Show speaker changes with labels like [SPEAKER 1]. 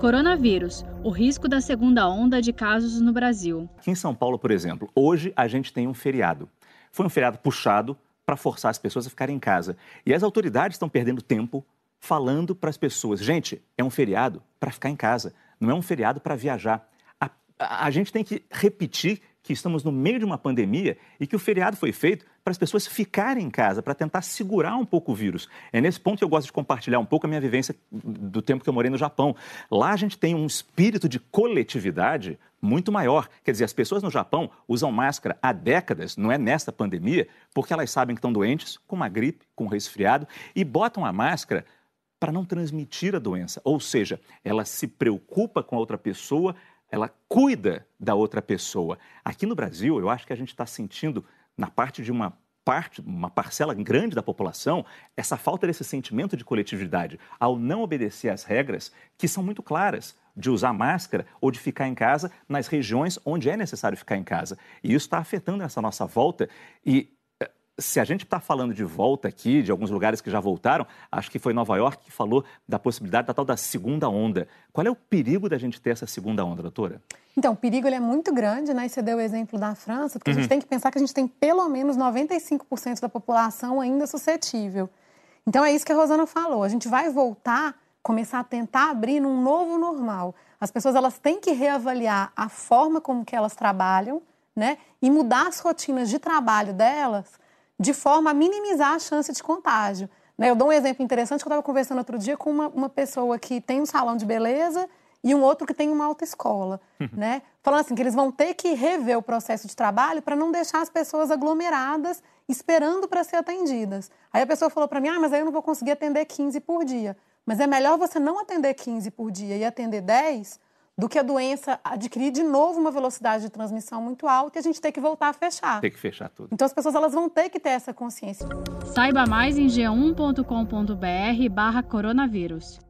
[SPEAKER 1] Coronavírus, o risco da segunda onda de casos no Brasil.
[SPEAKER 2] Aqui em São Paulo, por exemplo, hoje a gente tem um feriado. Foi um feriado puxado para forçar as pessoas a ficarem em casa. E as autoridades estão perdendo tempo falando para as pessoas: gente, é um feriado para ficar em casa, não é um feriado para viajar. A, a, a gente tem que repetir que estamos no meio de uma pandemia e que o feriado foi feito para as pessoas ficarem em casa, para tentar segurar um pouco o vírus. É nesse ponto que eu gosto de compartilhar um pouco a minha vivência do tempo que eu morei no Japão. Lá a gente tem um espírito de coletividade muito maior. Quer dizer, as pessoas no Japão usam máscara há décadas, não é nesta pandemia, porque elas sabem que estão doentes, com uma gripe, com um resfriado, e botam a máscara para não transmitir a doença. Ou seja, ela se preocupa com a outra pessoa ela cuida da outra pessoa. Aqui no Brasil, eu acho que a gente está sentindo, na parte de uma parte, uma parcela grande da população, essa falta desse sentimento de coletividade, ao não obedecer às regras que são muito claras de usar máscara ou de ficar em casa nas regiões onde é necessário ficar em casa. E isso está afetando essa nossa volta e se a gente está falando de volta aqui, de alguns lugares que já voltaram, acho que foi Nova York que falou da possibilidade da tal da segunda onda. Qual é o perigo da gente ter essa segunda onda, doutora?
[SPEAKER 3] Então, o perigo ele é muito grande, né? Você deu o exemplo da França, porque uhum. a gente uhum. tem que pensar que a gente tem pelo menos 95% da população ainda suscetível. Então, é isso que a Rosana falou. A gente vai voltar, começar a tentar abrir num novo normal. As pessoas elas têm que reavaliar a forma como que elas trabalham, né? E mudar as rotinas de trabalho delas de forma a minimizar a chance de contágio. Né? Eu dou um exemplo interessante que eu estava conversando outro dia com uma, uma pessoa que tem um salão de beleza e um outro que tem uma autoescola, né? Falando assim que eles vão ter que rever o processo de trabalho para não deixar as pessoas aglomeradas esperando para ser atendidas. Aí a pessoa falou para mim: "Ah, mas aí eu não vou conseguir atender 15 por dia". Mas é melhor você não atender 15 por dia e atender 10 do que a doença adquirir de novo uma velocidade de transmissão muito alta e a gente ter que voltar a fechar.
[SPEAKER 2] Tem que fechar tudo.
[SPEAKER 3] Então as pessoas elas vão ter que ter essa consciência.
[SPEAKER 1] Saiba mais em g1.com.br barra coronavírus.